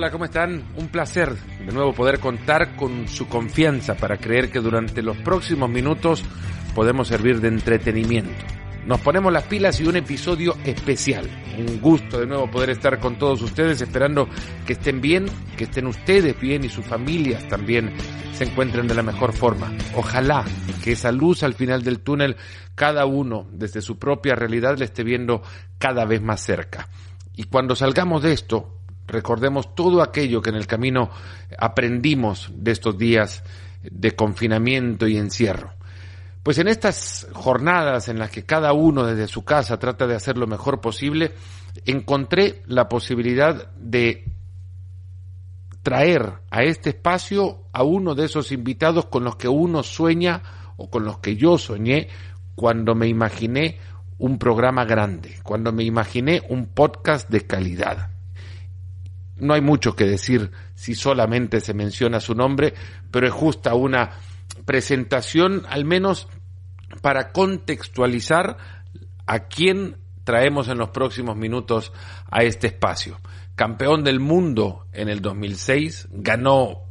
hola, ¿cómo están? Un placer de nuevo poder contar con su confianza para creer que durante los próximos minutos podemos servir de entretenimiento. Nos ponemos las pilas y un episodio especial. Un gusto de nuevo poder estar con todos ustedes, esperando que estén bien, que estén ustedes bien y sus familias también se encuentren de la mejor forma. Ojalá que esa luz al final del túnel, cada uno desde su propia realidad le esté viendo cada vez más cerca. Y cuando salgamos de esto, recordemos todo aquello que en el camino aprendimos de estos días de confinamiento y encierro. Pues en estas jornadas en las que cada uno desde su casa trata de hacer lo mejor posible, encontré la posibilidad de traer a este espacio a uno de esos invitados con los que uno sueña o con los que yo soñé cuando me imaginé un programa grande, cuando me imaginé un podcast de calidad. No hay mucho que decir si solamente se menciona su nombre, pero es justa una presentación al menos para contextualizar a quién traemos en los próximos minutos a este espacio. Campeón del mundo en el 2006, ganó,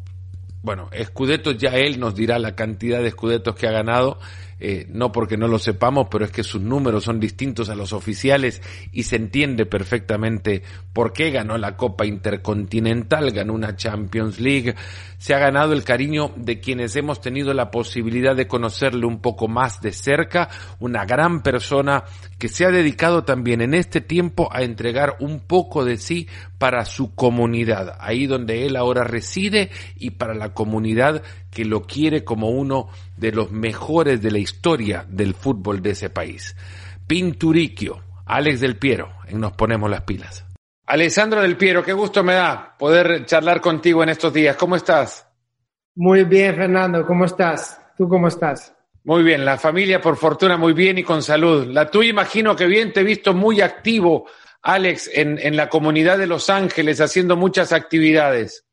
bueno, escudetos ya él nos dirá la cantidad de escudetos que ha ganado, eh, no porque no lo sepamos, pero es que sus números son distintos a los oficiales y se entiende perfectamente por qué ganó la Copa Intercontinental, ganó una Champions League, se ha ganado el cariño de quienes hemos tenido la posibilidad de conocerle un poco más de cerca, una gran persona que se ha dedicado también en este tiempo a entregar un poco de sí para su comunidad, ahí donde él ahora reside y para la comunidad que lo quiere como uno de los mejores de la historia del fútbol de ese país. Pinturiquio, Alex del Piero, en Nos Ponemos las Pilas. Alessandro del Piero, qué gusto me da poder charlar contigo en estos días. ¿Cómo estás? Muy bien, Fernando, ¿cómo estás? ¿Tú cómo estás? Muy bien, la familia por fortuna muy bien y con salud. La tuya imagino que bien, te he visto muy activo, Alex, en, en la comunidad de Los Ángeles, haciendo muchas actividades.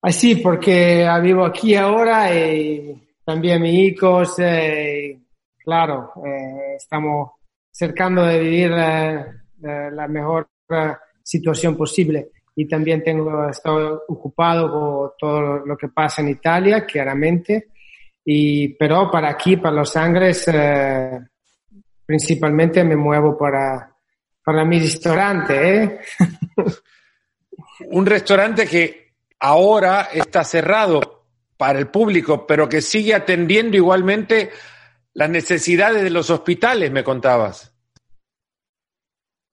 Así, porque vivo aquí ahora y también mis hijos, eh, claro, eh, estamos cercando de vivir eh, la mejor situación posible. Y también tengo, estado ocupado con todo lo que pasa en Italia, claramente. Y, pero para aquí, para Los Ángeles, principalmente me muevo para, para mi restaurante. Un restaurante que ahora está cerrado para el público, pero que sigue atendiendo igualmente las necesidades de los hospitales, me contabas.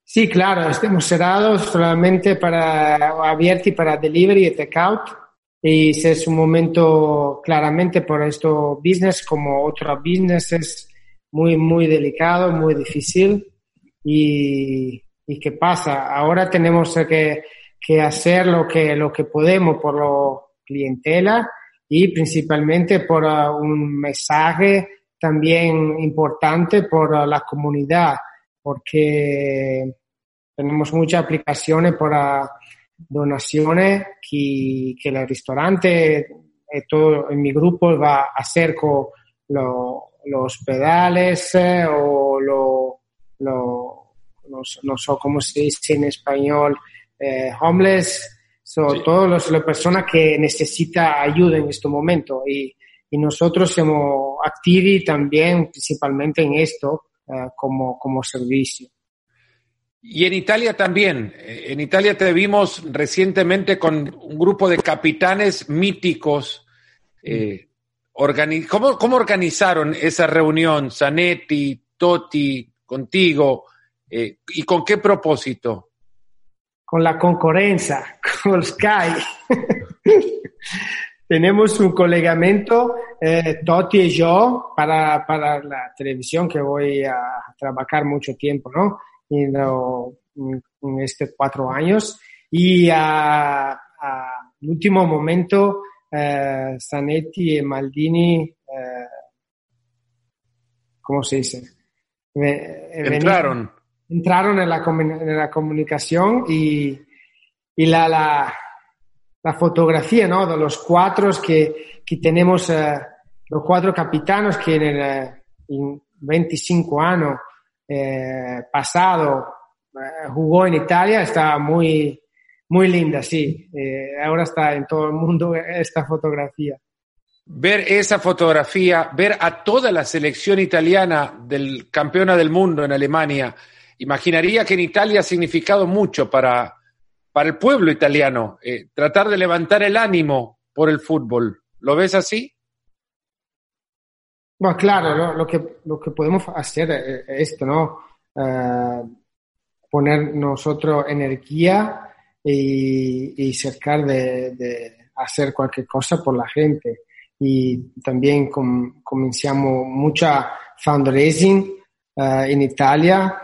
Sí, claro, estamos cerrados solamente para abierti para delivery y takeout. Y es un momento claramente por esto business como otro business es muy, muy delicado, muy difícil. Y, y qué pasa? Ahora tenemos que que hacer lo que, lo que podemos por la clientela y principalmente por uh, un mensaje también importante por uh, la porque tenemos muchas aplicaciones para donaciones que, que el restaurante, eh, todo en mi grupo va a hacer con los pedales eh, o lo, lo, no sé cómo se dice en español, eh, homeless, son todas las personas que necesitan ayuda en este momento y, y nosotros somos activos también principalmente en esto eh, como, como servicio. Y en Italia también. Eh, en Italia te vimos recientemente con un grupo de capitanes míticos. Eh, ¿Cómo, ¿Cómo, organizaron esa reunión, Zanetti, Totti, contigo? Eh, ¿Y con qué propósito? Con la concurrencia, con Sky. Tenemos un colegamento, eh, y yo, para, para, la televisión que voy a trabajar mucho tiempo, ¿no? En, estos cuatro años. Y al último momento, eh, Zanetti y Maldini, eh, ¿cómo se dice? Entraron entraron en la, en la comunicación y, y la, la, la, fotografía ¿no? de los cuatro que, que tenemos, eh, los cuatro capitanos que en, el, 25 años eh, pasado eh, jugó en Italia, estaba muy, muy linda, sí. Eh, ahora está en todo el mundo esta fotografía. Ver esa fotografía, ver a toda la selección italiana del campeona del mundo en Alemania, imaginaría que en Italia ha significado mucho para, para el pueblo italiano, eh, tratar de levantar el ánimo por el fútbol. ¿Lo ves así? Bueno, claro, lo, que, lo que podemos hacer es esto, ¿no? Eh, poner nosotros energía y, y cercar de, hacer cualquier cosa por la gente. Y también comenzamos mucha fundraising uh, en Italia,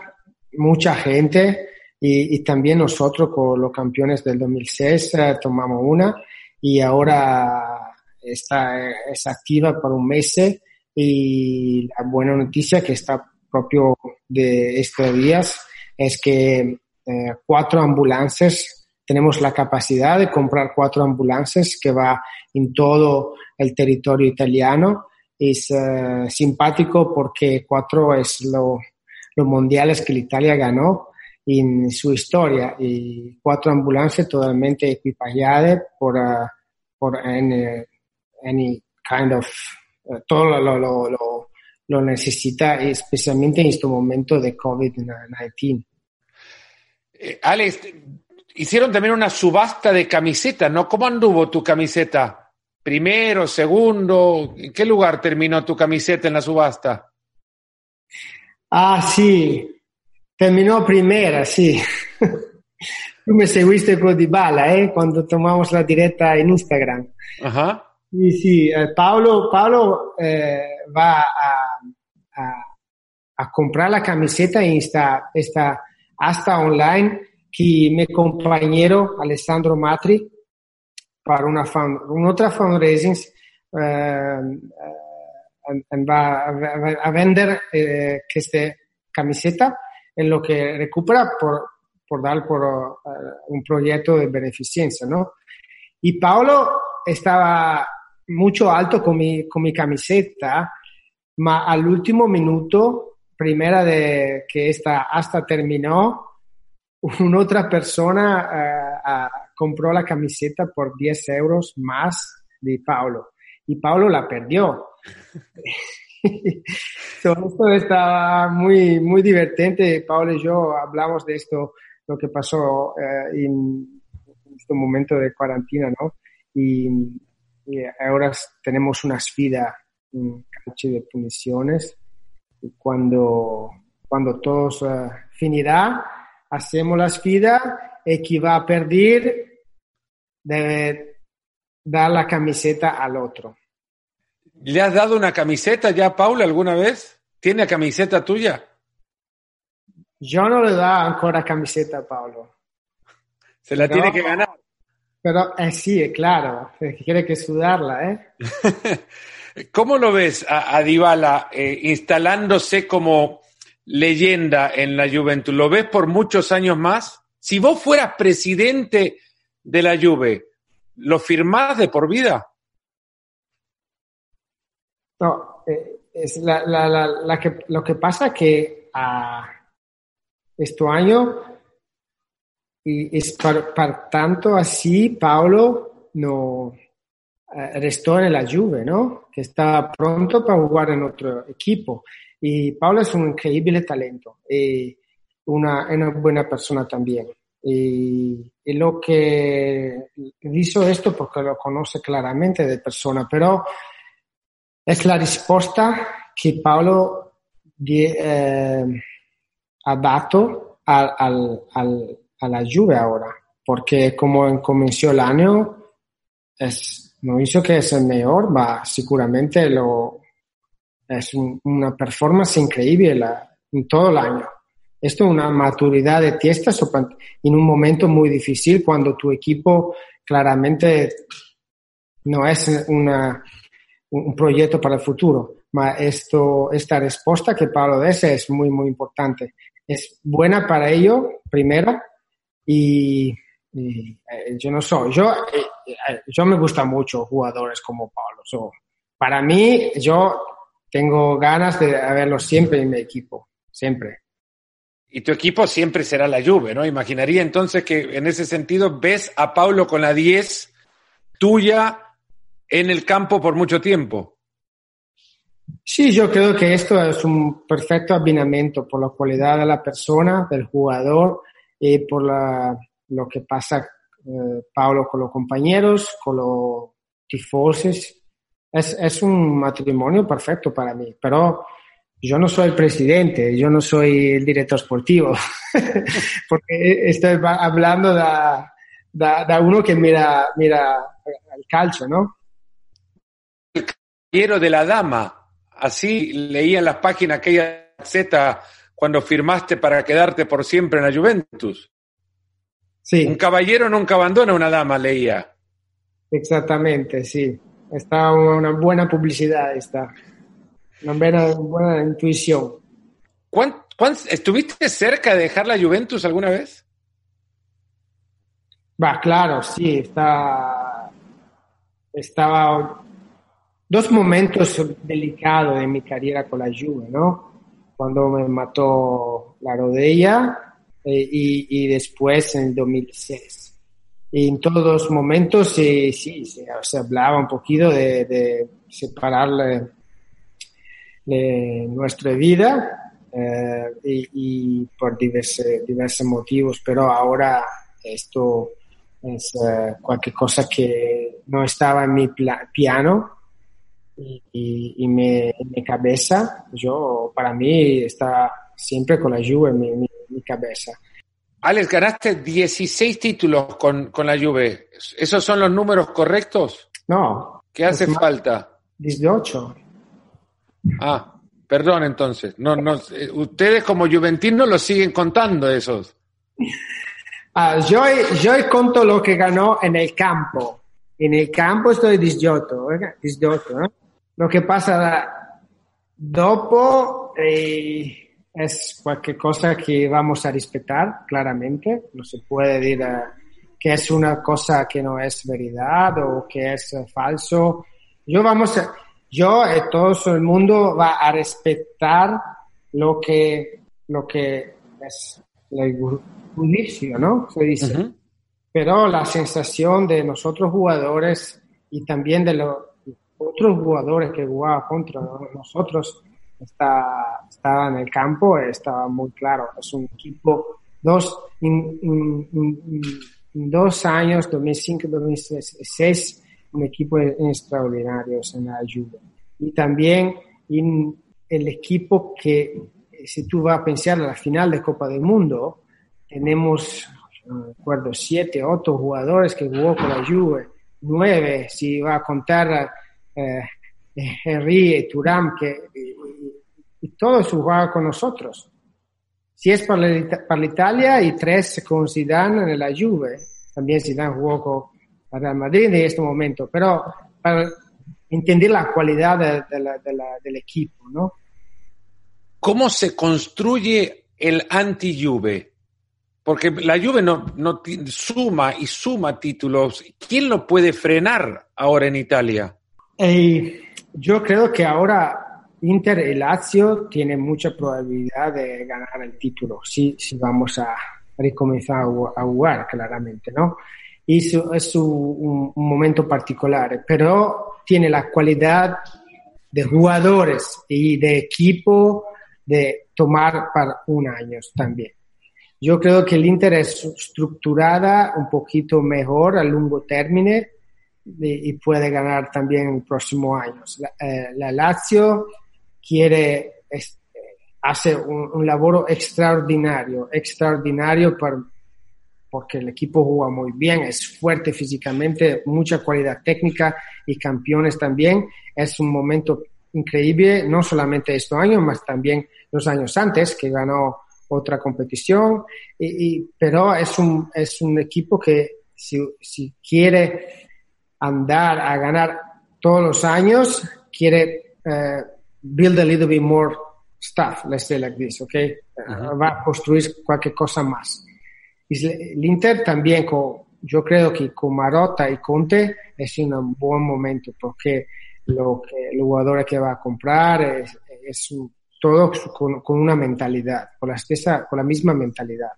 mucha gente y, también nosotros con los campeones del 2006 uh, tomamos una y ahora está, es activa por un mes y la buena noticia que está propio de estos días es que eh, cuatro ambulancias, tenemos la capacidad de comprar cuatro ambulancias que va en todo el territorio italiano. Es eh, simpático porque cuatro es lo, los mundiales que Italia ganó en su historia y cuatro ambulancias totalmente equipadas por, uh, por any, any, kind of, uh, todo lo, lo, lo, lo, necesita, especialmente en este momento de COVID-19. Eh, Alex, hicieron también una subasta de camisetas, ¿no? ¿Cómo anduvo tu camiseta? ¿Primero, segundo? ¿En qué lugar terminó tu camiseta en la subasta? Ah, sí, terminó primera, sí. Tú me seguiste con Dybala, ¿eh? Cuando tomamos la directa en Instagram. Ajá. Sí, sí, eh, Pablo, Pablo eh, va a, a, a, comprar la camiseta en esta, esta hasta online que mi compañero Alessandro Matri para una, fan, otra fundraising eh, eh, va a, vender eh, esta camiseta en lo que recupera por, por dar por uh, un proyecto de beneficencia, ¿no? Y Paolo estaba mucho alto con mi, con mi camiseta, ma al último minuto primera de que esta hasta terminó, una otra persona uh, compró la camiseta por 10 euros más de Paulo y Paulo la perdió. Todo esto estaba muy, muy divertente. Paulo y yo hablamos de esto, lo que pasó uh, en, este momento de cuarentena, ¿no? Y, y ahora tenemos una sfida en cancha de puniciones cuando, cuando todos uh, finirá, hacemos la sfida y quien va a perder debe dar la camiseta al otro. ¿Le has dado una camiseta ya a Paula alguna vez? ¿Tiene camiseta tuya? Yo no le da ancora camiseta a Paulo. Se la tiene que ganar. Pero eh, sí, claro, quiere que sudarla, ¿eh? ¿Cómo lo ves a, a Dybala eh, instalándose como leyenda en la Juventus? ¿Lo ves por muchos años más? Si vos fueras presidente de la Juve, ¿lo firmás de por vida? No, eh, es la, la, la, la, que, lo que pasa que a este año y es por, por tanto así Paolo no eh, restó en la Juve, ¿no? Que está pronto para jugar en otro equipo. Y Paolo es un increíble talento y una, una buena persona también. Y, y, lo que hizo esto porque lo conoce claramente de persona, pero es la respuesta que Paolo eh, ha dado al, al, al, a la Juve ahora, porque como comenzó el año, es no hizo que es el mejor, va, seguramente lo, es un, una performance increíble en todo el año. Esto es una maturidad de tiesta en un momento muy difícil cuando tu equipo claramente no es una, un proyecto para el futuro. Esto, esta respuesta que Pablo dice es muy, muy importante. Es buena para ello, primera, y eh, yo no soy, yo, eh, eh, yo me gusta mucho jugadores como Pablo. So, para mí, yo tengo ganas de verlo siempre en mi equipo, siempre. Y tu equipo siempre será la Juve, ¿no? Imaginaría entonces que en ese sentido ves a Paulo con la 10 tuya en el campo por mucho tiempo. Sí, yo creo que esto es un perfecto abbinamiento por la cualidad de la persona, del jugador y por la, lo que pasa eh, Paulo con los compañeros, con los tifosos. Es, es un matrimonio perfecto para mí, pero yo no soy el presidente, yo no soy el director sportivo, porque estoy hablando de, de, uno que mira, mira el calcio, ¿no? El caballero de la dama, así leía en las páginas aquella Z cuando firmaste para quedarte por siempre en la Juventus. Sí. Un caballero nunca abandona a una dama, leía. Exactamente, sí. Está una buena publicidad, está. Una buena, buena intuición. estuviste cerca de dejar la Juventus alguna vez? Va, claro, sí. Está, estaba dos momentos delicados en mi carrera con la Juve, ¿no? Cuando me mató la rodilla eh, y, después en el 2006. Y en todos los momentos sí, sí se, hablaba un poquito de, de separarle de nuestra vida eh, y, por diversos, diversos motivos, pero ahora esto es cualquier cosa que no estaba en mi piano y, y, mi, en mi cabeza. Yo, para mí, está siempre con la Juve en mi, mi, cabeza. Alex, ganaste 16 títulos con, con, la Juve. ¿Esos son los números correctos? No. ¿Qué hace falta? 18. Ah, perdón entonces. No, no, eh, ustedes como juventinos lo siguen contando esos. Ah, yo, yo conto lo que ganó en el campo. En el campo estoy 18, ¿eh? 18 ¿eh? Lo que pasa dopo eh, es cualquier cosa que vamos a respetar, claramente. No se puede decir eh, que es una cosa que no es verdad o que es falso. Yo vamos a, yo y todo el mundo va a respetar lo que, lo que es el juicio, ¿no? Se dice. Pero la sensación de nosotros jugadores y también de los otros jugadores que jugaban contra nosotros está, estaba en el campo, estaba muy claro. Es un equipo, dos, en, dos años, 2005, 2006, un equipo extraordinario en la Juve. Y también el equipo que, si tú vas a pensar en la final de Copa del Mundo, tenemos, no recuerdo, siete, ocho jugadores que jugó con la Juve, nueve, si va a contar eh, Henry y Turam, que y, todos jugaban con nosotros. Si es para la, Italia y tres con Zidane en la Juve, también Zidane jugó con Madrid en este momento, pero para entender la cualidad del equipo, ¿no? ¿Cómo se construye el anti-Juve? Porque la Juve no, no suma y suma títulos. ¿Quién lo puede frenar ahora en Italia? Yo creo que ahora Inter y Lazio tienen mucha probabilidad de ganar el título si, si vamos a recomenzar a jugar, claramente, ¿no? y es un, momento particular, pero tiene la cualidad de jugadores y de equipo de tomar para un año también. Yo creo que el Inter es estructurada un poquito mejor a largo término y, puede ganar también en próximos años. La, eh, la Lazio quiere, hace un, un extraordinario, extraordinario para porque el equipo juega muy bien, es fuerte físicamente, mucha cualidad técnica y campeones también. Es un momento increíble, no solamente este año, más también los años antes, que ganó otra competición, y, pero es un, es un equipo que si, si quiere andar a ganar todos los años, quiere uh, build a little bit more stuff, let's say like this, okay? Va a construir cualquier cosa más. El Inter también, con, yo creo que con Marotta y Conte es un buen momento porque lo que el jugador que va a comprar es, todo con, una mentalidad, con la, con la misma mentalidad.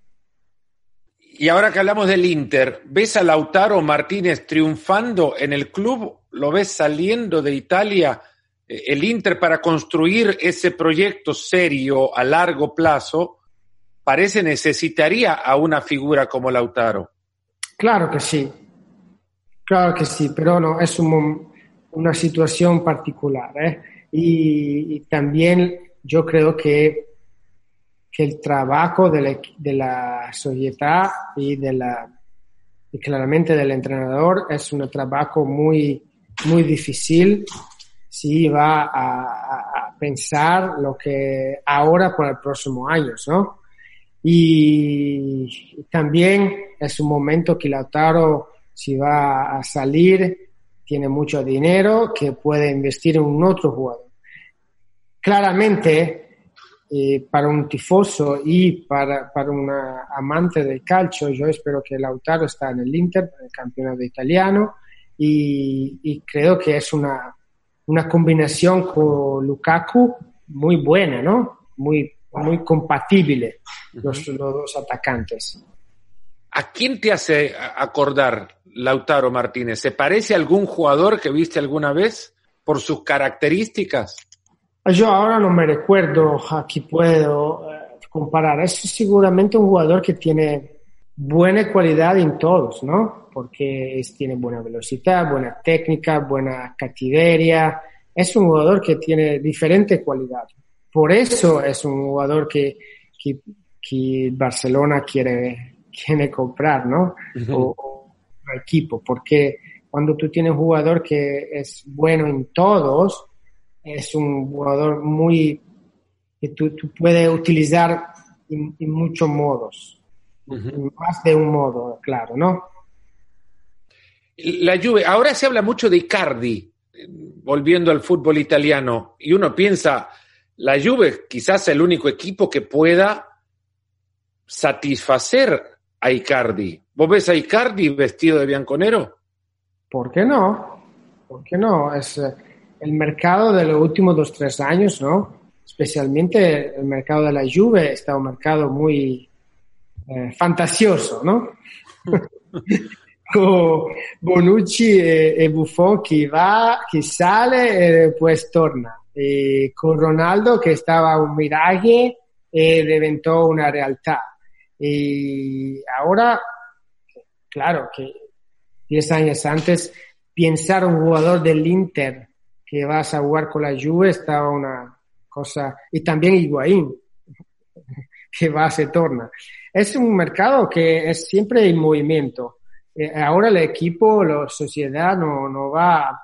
Y ahora que hablamos del Inter, ¿ves a Lautaro Martínez triunfando en el club? ¿Lo ves saliendo de Italia? Eh, el Inter para construir ese proyecto serio a largo plazo, parece necesitaría a una figura como Lautaro. Claro que sí, claro que sí, pero no, es una situación particular. ¿eh? y también yo creo que, que el trabajo de la, de la sociedad y, de la, y claramente del entrenador es un trabajo muy, muy difícil si va a, a, pensar lo que ahora por el próximo año, ¿no? Y también es un momento que Lautaro, si va a salir, tiene mucho dinero que puede investir en un otro jugador claramente eh, para un tifoso y para, para un amante del calcio, yo espero que Lautaro está en el Inter, el campeonato italiano, y, y creo que es una, una combinación con Lukaku muy buena, ¿no? Muy, muy compatible los, los dos atacantes. ¿A quién te hace acordar Lautaro Martínez? ¿Se parece a algún jugador que viste alguna vez por sus características? Yo ahora no me recuerdo aquí puedo eh, comparar. Es seguramente un jugador que tiene buena cualidad en todos, ¿no? Porque tiene buena velocidad, buena técnica, buena cativeria. Es un jugador que tiene diferente cualidad. Por eso es un jugador que, que, que Barcelona quiere, quiere comprar, ¿no? o, o equipo, porque cuando tú tienes un jugador que es bueno en todos, es un jugador muy que tú, puedes utilizar en, muchos modos, más de un modo, claro, ¿no? La Juve, ahora se habla mucho de Icardi, volviendo al fútbol italiano, y uno piensa, la Juve quizás el único equipo que pueda satisfacer a Icardi. ¿Vos ves a Icardi vestido de bianconero? ¿Por qué no? ¿Por qué no? Es, eh, el mercado de los últimos dos, tres años, ¿no? Especialmente el mercado de la Juve está un mercado muy eh, fantasioso, ¿no? Con Bonucci e, e, Buffon che va, che sale e poi torna. E con Ronaldo che stava un miraggio e diventò una realtà. Y ahora, claro que diez años antes, pensar un jugador del Inter que vas a jugar con la Juve estaba una cosa, y también Higuaín, que va, se torna. Es un mercado que es siempre en movimiento. Eh, ahora el equipo, la sociedad no, no va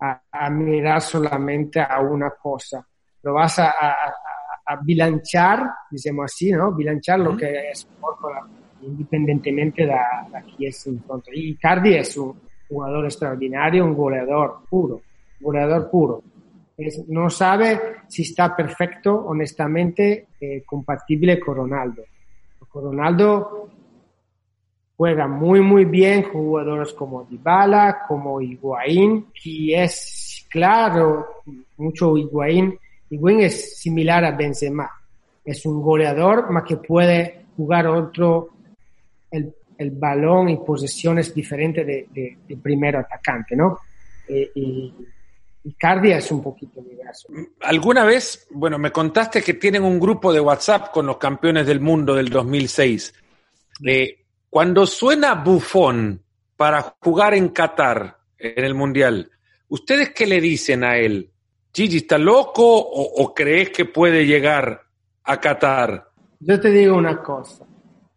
a, mirar solamente a una cosa, lo vas a, a, bilanchar, digamos así, ¿no? Bilanchar lo que es independientemente de, de es en. Y Cardi es un jugador extraordinario, un goleador puro goleador puro. no sabe si está perfecto, honestamente, eh, compatible con Ronaldo. Ronaldo juega muy, muy bien con jugadores como Dybala, como Higuaín, que es claro, mucho Higuaín. Higuaín es similar a Benzema. Es un goleador, más que puede jugar otro, el, el balón y posesiones diferentes de, de, primer atacante, ¿no? Eh, y Icardi es un poquito diverso. ¿Alguna vez, bueno, me contaste que tienen un grupo de WhatsApp con los campeones del mundo del 2006? Eh, cuando suena Buffon para jugar en Qatar, en el Mundial, ¿ustedes qué le dicen a él? ¿Gigi está loco o, crees que puede llegar a Qatar? Yo te digo una cosa,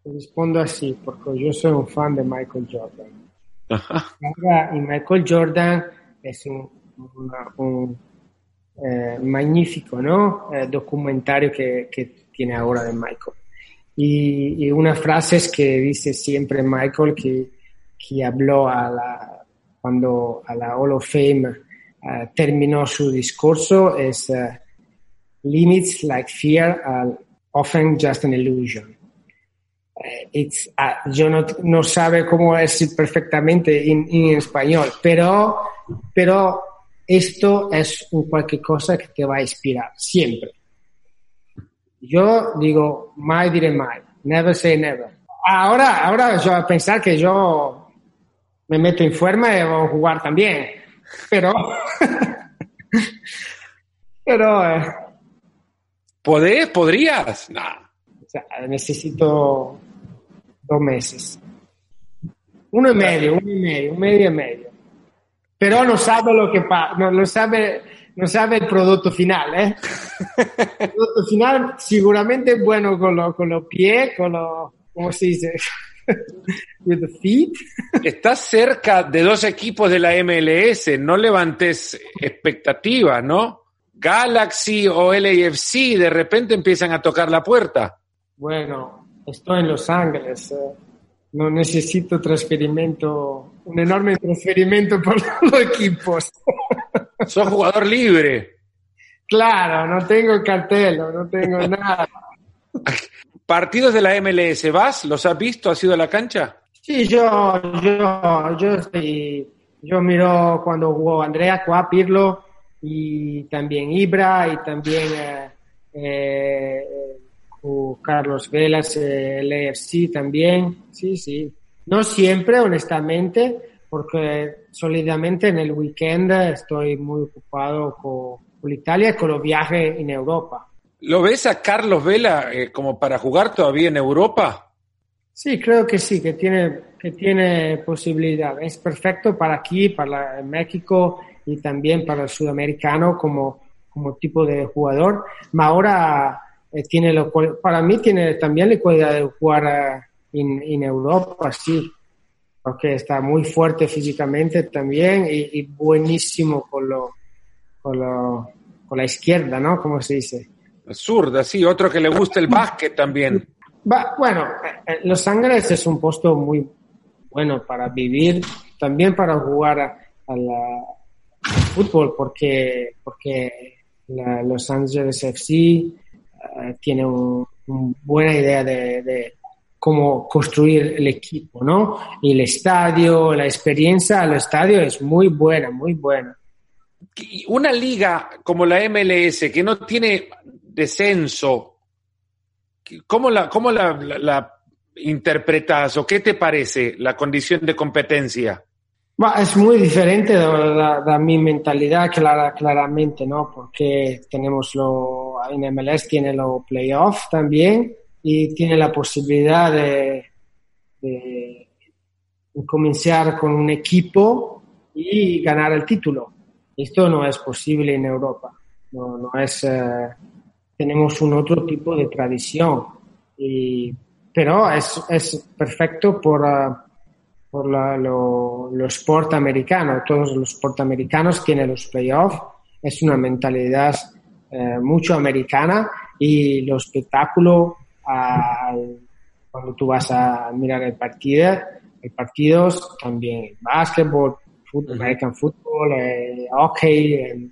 te respondo así, porque yo soy un fan de Michael Jordan. Y Michael Jordan es un un eh, magnífico ¿no? Eh, documentario que, que, tiene ahora de Michael. Y, una frase que dice siempre Michael que, que habló a la, cuando a la Hall of Fame uh, terminó su discurso es limits like fear are often just an illusion. It's, uh, yo no, no sabe cómo es perfectamente en, en español, pero, pero esto es un cualquier cosa que te va a inspirar, siempre. Yo digo, mai diré mai, never say never. Ahora, ahora yo a pensar que yo me meto en forma y voy a jugar también, pero... pero... Eh, ¿Podés? ¿Podrías? No. O sea, necesito dos meses. Uno y medio, uno y medio, un medio y medio. Pero no sabe lo que pasa, no, no, sabe, no sabe el producto final, ¿eh? El producto final seguramente es bueno con, lo, con los pies, con los, ¿cómo se dice? With the feet. Estás cerca de dos equipos de la MLS, no levantes expectativas, ¿no? Galaxy o LAFC de repente empiezan a tocar la puerta. Bueno, estoy en Los Ángeles. Eh. No necesito transferimiento, un enorme transferimiento por los equipos. Sos jugador libre. Claro, no tengo cartel, no tengo nada. ¿Partidos de la MLS vas? ¿Los has visto? ¿Has ido a la cancha? Sí, yo, yo, yo, yo miro cuando jugó Andrea Cuá, Pirlo y también Ibra y también eh, eh, Carlos Velas, el EFC también, sí, sí. No siempre, honestamente, porque solidamente en el weekend estoy muy ocupado con, Italia y con los viajes en Europa. ¿Lo ves a Carlos Vela eh, como para jugar todavía en Europa? Sí, creo que sí, que tiene, que tiene posibilidad. Es perfecto para aquí, para México y también para el sudamericano como, como tipo de jugador. Pero ahora eh, tiene lo, para mí tiene también la cualidad de jugar eh, en, Europa, sí, porque está muy fuerte físicamente también y, buenísimo con, lo, con, lo, con la izquierda, ¿no? Como se dice. Zurda, sí, otro que le gusta el básquet también. bueno, eh, Los Ángeles es un puesto muy bueno para vivir, también para jugar al fútbol, porque, porque Los Ángeles FC eh, tiene una buena idea de, cómo construir el equipo, ¿no? Y el estadio, la experiencia al estadio es muy buena, muy buena. Una liga como la MLS que no tiene descenso, ¿cómo la, cómo la interpretas o qué te parece la condición de competencia? Es muy diferente de, mi mentalidad, clara, claramente, ¿no? Porque tenemos lo, en MLS tiene los playoffs también y tiene la posibilidad de, de, comenzar con un equipo y ganar el título. Esto no es posible en Europa. No, no es, eh, tenemos un otro tipo de tradición. Y, pero es, es perfecto por... Uh, por la, lo, sport americano. Todos los sport americanos tienen los playoffs. Es una mentalidad eh, mucho americana y los espectáculos cuando tú vas a mirar el partido, el partidos también básquetbol, fútbol, American football, eh, hockey, el,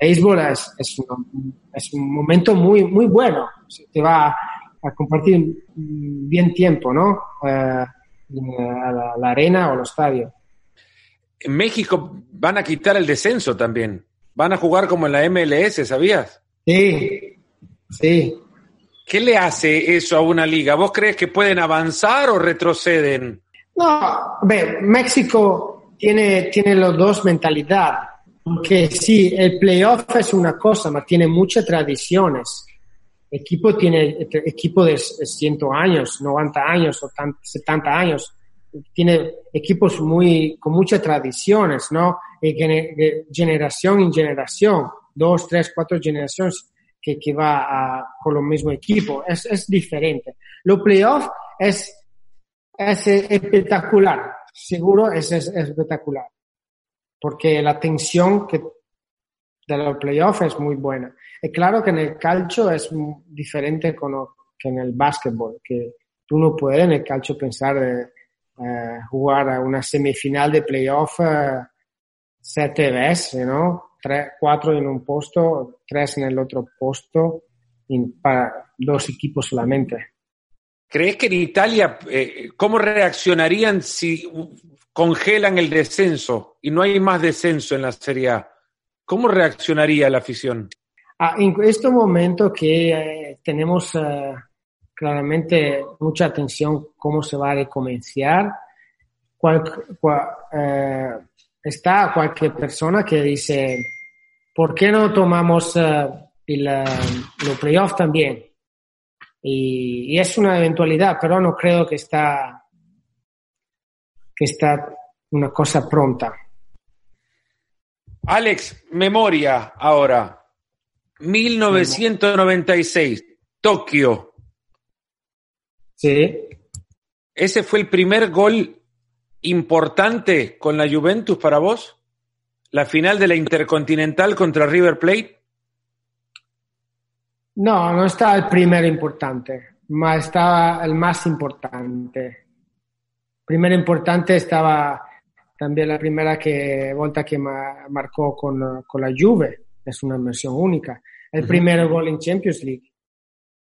béisbol es, es, un, es, un, momento muy, muy bueno. Te va a compartir bien tiempo, ¿no? Eh, a la, arena o al estadio. En México van a quitar el descenso también. Van a jugar como en la MLS, ¿sabías? Sí, sí. ¿Qué le hace eso a una liga? ¿Vos crees que pueden avanzar o retroceden? No, ve, México tiene, tiene los dos mentalidades. Porque sí, el playoff es una cosa, pero tiene muchas tradiciones equipo tiene equipo de 100 años, 90 años o 70 años. Tiene equipos muy, con muchas tradiciones, ¿no? Y de generación en generación, dos, tres, cuatro generaciones que, que va con lo mismo equipo. Es, es diferente. Lo playoff es, es espectacular. Seguro es, es, espectacular. Porque la tensión que de los playoffs es muy buena. Es claro que en el calcio es diferente que en el básquetbol, que tú no puedes en el calcio pensar de eh, jugar a una semifinal de playoff eh, siete veces, ¿no? Tres, cuatro en un puesto, tres en el otro puesto, para dos equipos solamente. ¿Crees que en Italia, eh, cómo reaccionarían si congelan el descenso y no hay más descenso en la Serie A? ¿Cómo reaccionaría la afición? Ah, en este momento que eh, tenemos eh, claramente mucha atención cómo se va a recomenzar, cual, eh, está cualquier persona que dice, ¿por qué no tomamos el, los playoffs también? Y, y, es una eventualidad, pero no creo que está, que está una cosa pronta. Alex, memoria ahora. 1996, Tokio. Sí. ¿Ese fue el primer gol importante con la Juventus para vos? ¿La final de la Intercontinental contra River Plate? No, no estaba el primer importante, más estaba el más importante. Primero importante estaba también la primera que, volta que marcó con, con la Juve es una versión única. El primer gol en Champions League,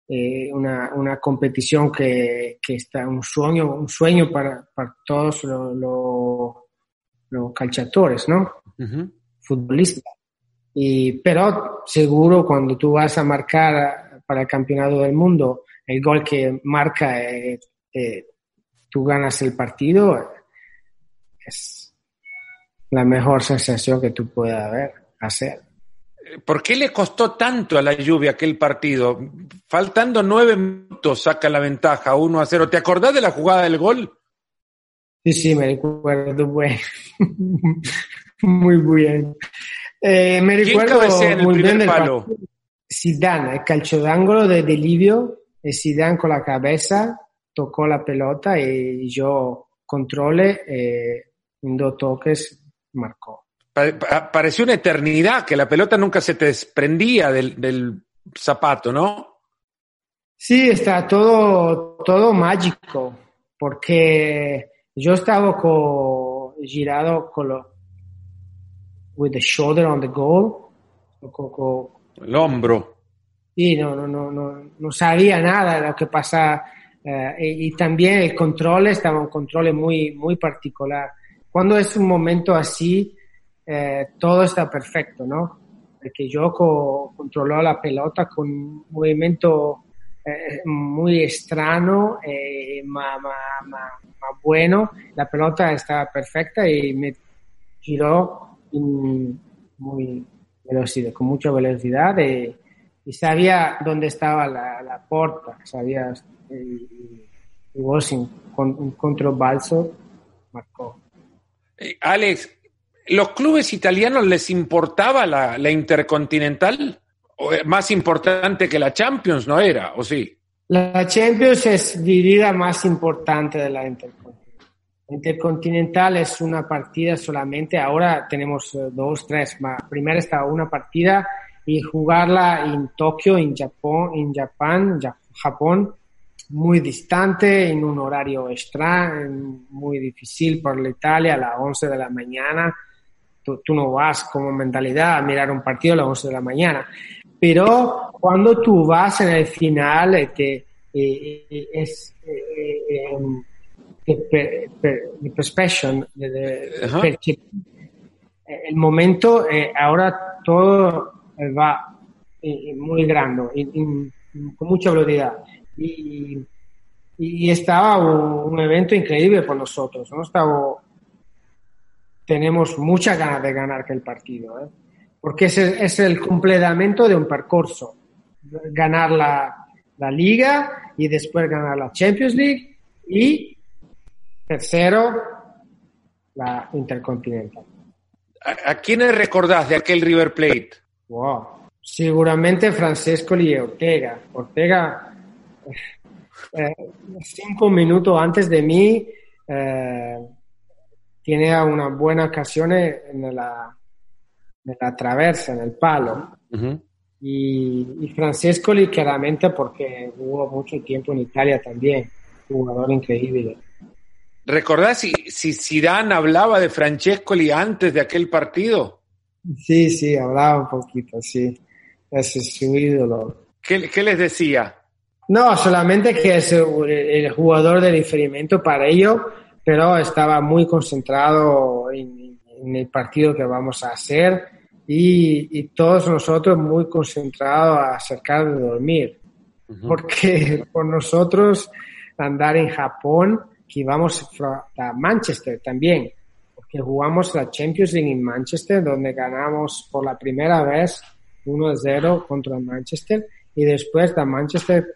eh, una, una, competición que, que, está un sueño, un sueño para, para todos los, los, calciadores, ¿no? Futbolistas. Y, pero seguro cuando tú vas a marcar para el campeonato del mundo, el gol que marca, eh, eh, tú ganas el partido, es la mejor sensación que tú puedas haber, hacer. ¿Por qué le costó tanto a la lluvia aquel partido? Faltando nueve minutos saca la ventaja, 1 a 0. ¿Te acordás de la jugada del gol? Sí, sí, me recuerdo muy, muy bien. Eh, me recuerdo muy bien palo? Zidane, el calcio d'angolo de, de Livio, e Zidane con la cabeza tocó la pelota y yo controle, eh, en dos toques marcó pareció una eternidad, que la pelota nunca se te desprendía del, del zapato, ¿no? Sí, está todo, todo mágico, porque yo estaba co, girado con lo, with the shoulder on the goal, con, con, el hombro. Sí, no, no, no, no, no sabía nada de lo que pasaba. Eh, y, y, también el control estaba un control muy, muy particular. Cuando es un momento así, eh, todo está perfecto, ¿no? Porque yo co controló la pelota con un movimiento eh, muy extraño, eh, más, más, más, bueno. La pelota estaba perfecta y me giró muy velocidad, con mucha velocidad y, y sabía dónde estaba la, la puerta, sabía y, y vos en, con, contra balso marcó. Alex, ¿Los clubes italianos les importaba la, la Intercontinental? ¿O más importante que la Champions, no era? ¿O sí? La Champions es dividida más importante de la Intercontinental. Intercontinental es una partida solamente, ahora tenemos eh, dos, tres, primero está una partida y jugarla en Tokio, en Japón, en Japón, Japón, muy distante, en un horario extra, muy difícil por la Italia a las 11 de la mañana tú, tú, no vas como mentalidad a mirar un partido a las 11 de la mañana. Pero cuando tú vas en el final, este, eh, eh, es eh, per, per, perception, de, de, el momento, ahora todo va muy grande, con mucha velocidad. Y, y estaba un, un, evento increíble por nosotros. ¿no? Estaba tenemos mucha ganas de ganar el partido, ¿eh? porque es es el, complemento de un percurso. Ganar la, la, Liga y después ganar la Champions League y tercero, la Intercontinental. ¿A, a quiénes recordás de aquel River Plate? Wow. Seguramente Francesco y Ortega. Ortega, eh, cinco minutos antes de mí, eh, tiene una buena ocasión en la, en la traversa, en el palo. Uh -huh. y, y, Francescoli claramente porque hubo mucho tiempo en Italia también, jugador increíble. ¿Recordás si, si Zidane hablaba de Francescoli antes de aquel partido? Sí, sí, hablaba un poquito, sí. Ese es su ídolo. ¿Qué, qué les decía? No, solamente que es el jugador de diferimiento para ellos pero estaba muy concentrado en, en, el partido que vamos a hacer y, y todos nosotros muy concentrados a acercar de dormir. Porque por nosotros andar en Japón, que íbamos a Manchester también, porque jugamos la Champions League en Manchester, donde ganamos por la primera vez 1-0 contra Manchester y después de Manchester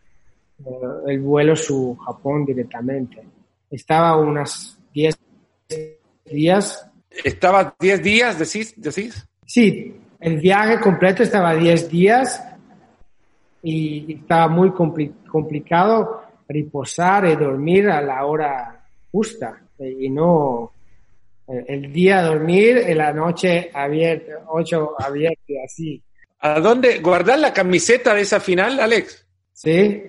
eh, el vuelo su Japón directamente. Estaba unas 10 días. ¿Estaba 10 días, decís, decís? Sí, el viaje completo estaba 10 días y estaba muy complicado reposar y dormir a la hora justa y no el día dormir y la noche abierta, ocho abierta así. ¿A dónde? ¿Guardás la camiseta de esa final, Alex? Sí.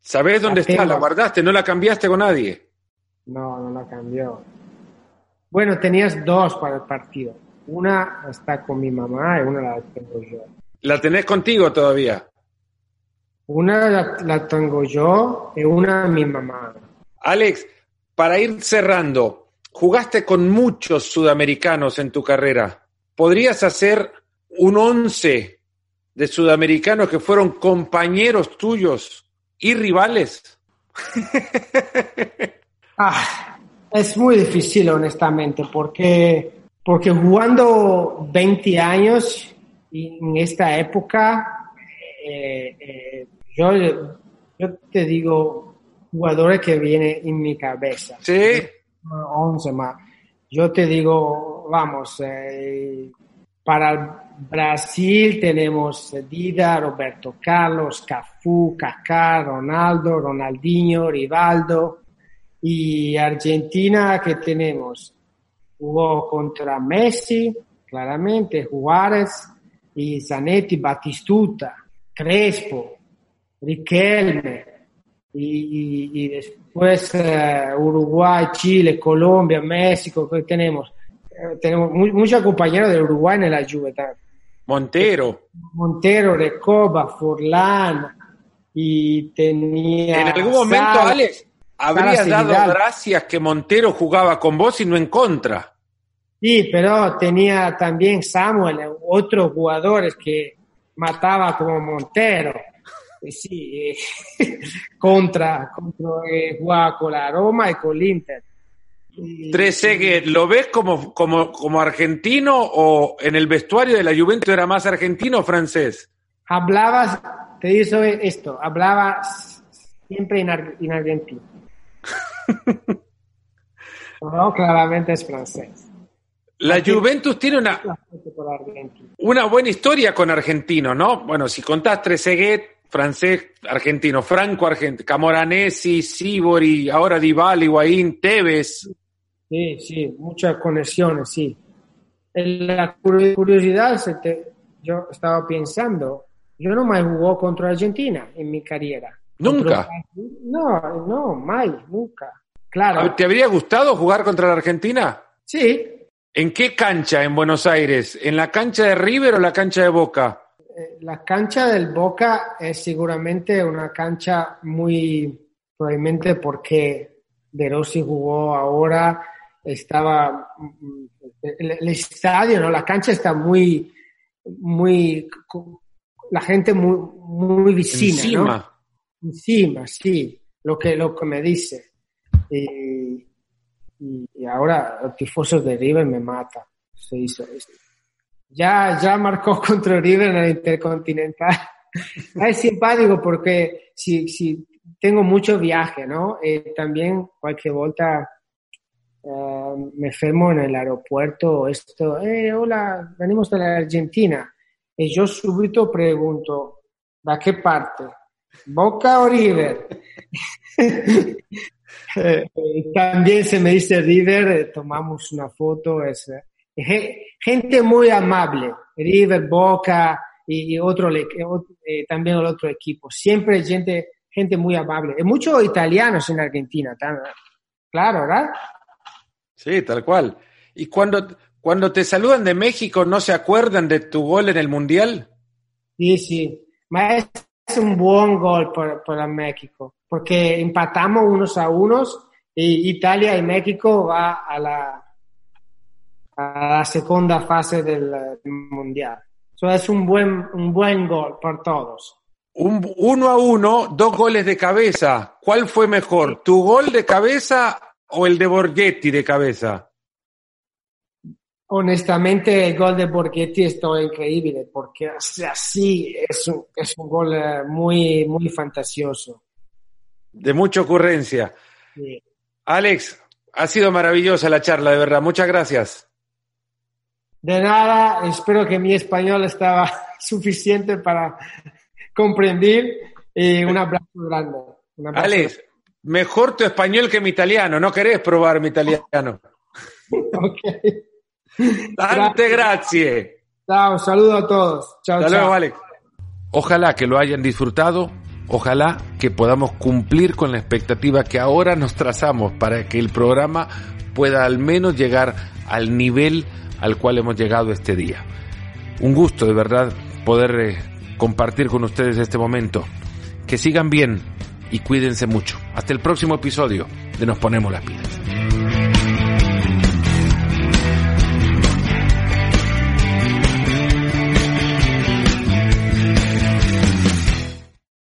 ¿Sabés dónde está? ¿La guardaste? ¿No la cambiaste con nadie? No, no la cambió. Bueno, tenías dos para el partido. Una está con mi mamá y una la tengo yo. ¿La tenés contigo todavía? Una la, tengo yo y una mi mamá. Alex, para ir cerrando, jugaste con muchos sudamericanos en tu carrera. ¿Podrías hacer un once de sudamericanos que fueron compañeros tuyos y rivales? ah, es muy difícil, honestamente, porque, porque jugando 20 años en esta época, eh, eh, yo, yo te digo jugadores que vienen en mi cabeza. Sí. 11 más. Yo te digo, vamos, eh, para Brasil tenemos Dida, Roberto Carlos, Cafú, Kaká, Ronaldo, Ronaldinho, Rivaldo. Y Argentina, que tenemos? Jugó contra Messi, claramente, Juárez, y Zanetti, Batistuta, Crespo, Riquelme, y, después eh, Uruguay, Chile, Colombia, México, que tenemos? Eh, tenemos muchos compañeros de Uruguay en la Juve. Montero. Montero, Recoba, Forlán, y tenía... En algún momento, Alex, habría dado gracias que Montero jugaba con vos y no en contra. Sí, pero tenía también Samuel, otros jugadores que mataba como Montero. Sí, eh, contra, contra eh, jugaba con la Roma y con el Inter. Trezeguet, ¿lo ves como, como, como argentino o en el vestuario de la Juventus era más argentino o francés? Hablaba, te digo esto, hablaba siempre en, argentino. no, claramente es francés. La Juventus tiene una, una buena historia con argentinos, ¿no? Bueno, si contás Trezeguet, francés, argentino, Franco, argentino, Camoranesi, Sibori, ahora Dybala, Higuaín, Tevez. Sí, sí, muchas conexiones, sí. La curiosidad, yo estaba pensando, yo no me jugó contra Argentina en mi carrera. ¿Nunca? No, no, mai, nunca. Claro. ¿Te habría gustado jugar contra la Argentina? Sí. ¿En qué cancha en Buenos Aires? ¿En la cancha de River o la cancha de Boca? Eh, la cancha del Boca es seguramente una cancha muy, probablemente porque De Rossi jugó ahora estaba el, estadio, ¿no? La cancha está muy, muy, la gente muy, muy Encima. Encima, sí, lo que, lo que me dice. Y, y, ahora los tifosos de River me mata. Se hizo Ya, ya marcó contra River en el Intercontinental. es simpático porque si, si tengo mucho viaje, ¿no? Eh, también cualquier vuelta eh, me fermo en el aeropuerto, esto, eh, hola, venimos de la Argentina. Y yo subito pregunto, ¿da qué parte? ¿Boca o River? Eh, también se me dice River, tomamos una foto, es gente muy amable, River, Boca y, otro, también el otro equipo, siempre gente, gente muy amable, y muchos italianos en Argentina, claro, ¿verdad? Sí, tal cual. ¿Y cuando, cuando te saludan de México, no se acuerdan de tu gol en el Mundial? Sí, sí. Es un buen gol para, México, porque empatamos unos a unos y Italia y México va a la, segunda fase del, mundial. Eso es un buen, un buen gol por todos. Un, uno a uno, dos goles de cabeza. ¿Cuál fue mejor? ¿Tu gol de cabeza o el de Borghetti de cabeza? Honestamente, el gol de Borghetti esto increíble porque así es un, es un gol eh, muy, muy fantasioso. De mucha ocurrencia. Alex, ha sido maravillosa la charla, de verdad. Muchas gracias. De nada, espero que mi español estaba suficiente para comprender y un abrazo grande. Alex, mejor tu español que mi italiano. ¿No querés probar mi italiano? ok. Tante grazie. Chao, saludo a todos. Chao, Hasta luego, Alex. Ojalá que lo hayan disfrutado. Ojalá que podamos cumplir con la expectativa que ahora nos trazamos para que el programa pueda al menos llegar al nivel al cual hemos llegado este día. Un gusto de verdad poder eh, compartir con ustedes este momento. Que sigan bien y cuídense mucho. Hasta el próximo episodio de Nos Ponemos las Pilas.